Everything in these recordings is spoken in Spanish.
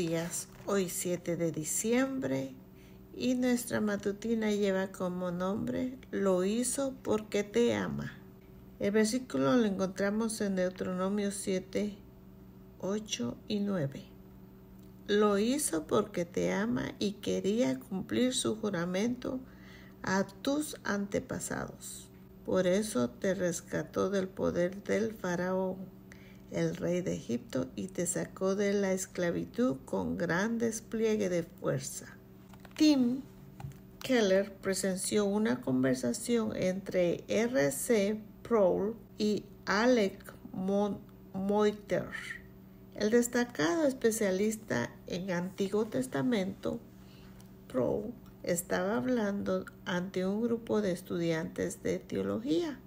días, hoy 7 de diciembre y nuestra matutina lleva como nombre Lo hizo porque te ama. El versículo lo encontramos en Deuteronomio 7, 8 y 9. Lo hizo porque te ama y quería cumplir su juramento a tus antepasados. Por eso te rescató del poder del faraón el rey de Egipto, y te sacó de la esclavitud con gran despliegue de fuerza. Tim Keller presenció una conversación entre R.C. Proul y Alec Moiter. El destacado especialista en Antiguo Testamento, Proul, estaba hablando ante un grupo de estudiantes de teología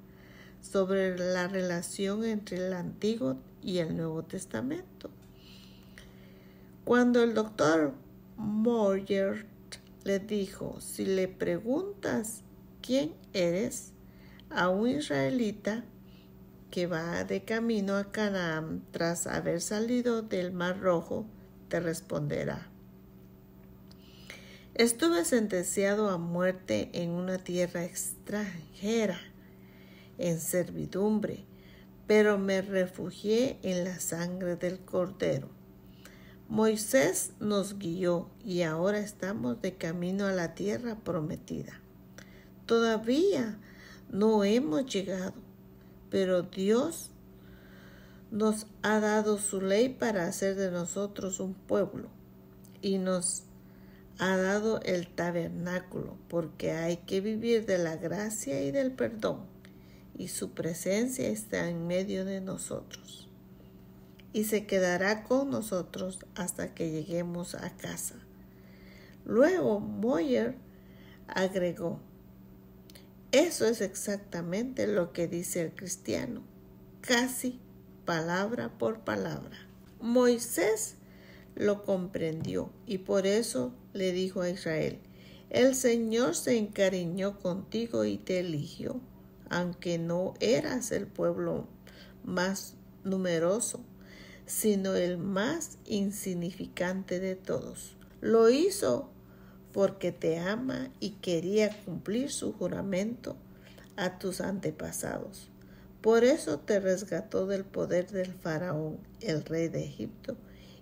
sobre la relación entre el Antiguo y el Nuevo Testamento. Cuando el doctor Moyer le dijo, si le preguntas quién eres a un israelita que va de camino a Canaán tras haber salido del Mar Rojo, te responderá. Estuve sentenciado a muerte en una tierra extranjera, en servidumbre, pero me refugié en la sangre del Cordero. Moisés nos guió y ahora estamos de camino a la tierra prometida. Todavía no hemos llegado, pero Dios nos ha dado su ley para hacer de nosotros un pueblo y nos ha dado el tabernáculo porque hay que vivir de la gracia y del perdón y su presencia está en medio de nosotros y se quedará con nosotros hasta que lleguemos a casa. Luego Moyer agregó, eso es exactamente lo que dice el cristiano, casi palabra por palabra. Moisés lo comprendió y por eso le dijo a Israel, el Señor se encariñó contigo y te eligió aunque no eras el pueblo más numeroso, sino el más insignificante de todos. Lo hizo porque te ama y quería cumplir su juramento a tus antepasados. Por eso te resgató del poder del faraón, el rey de Egipto,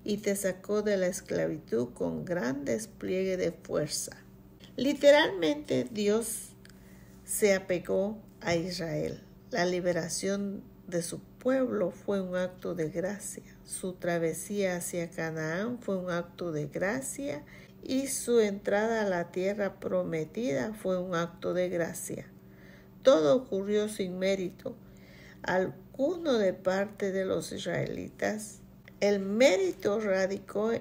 y te sacó de la esclavitud con gran despliegue de fuerza. Literalmente Dios se apegó a Israel. La liberación de su pueblo fue un acto de gracia. Su travesía hacia Canaán fue un acto de gracia y su entrada a la tierra prometida fue un acto de gracia. Todo ocurrió sin mérito alguno de parte de los israelitas. El mérito radicó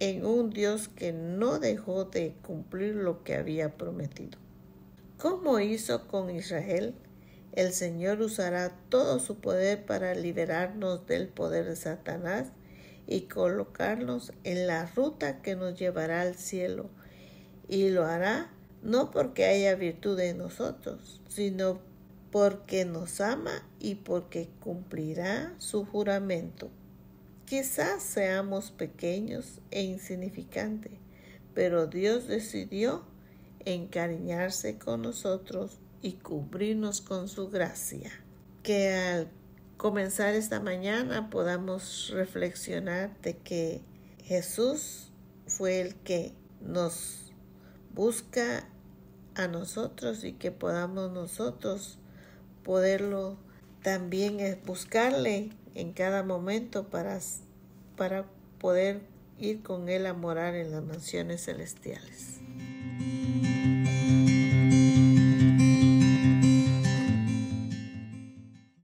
en un Dios que no dejó de cumplir lo que había prometido. ¿Cómo hizo con Israel? El Señor usará todo su poder para liberarnos del poder de Satanás y colocarnos en la ruta que nos llevará al cielo. Y lo hará no porque haya virtud en nosotros, sino porque nos ama y porque cumplirá su juramento. Quizás seamos pequeños e insignificantes, pero Dios decidió encariñarse con nosotros y cubrirnos con su gracia. Que al comenzar esta mañana podamos reflexionar de que Jesús fue el que nos busca a nosotros y que podamos nosotros poderlo también buscarle en cada momento para, para poder ir con Él a morar en las mansiones celestiales.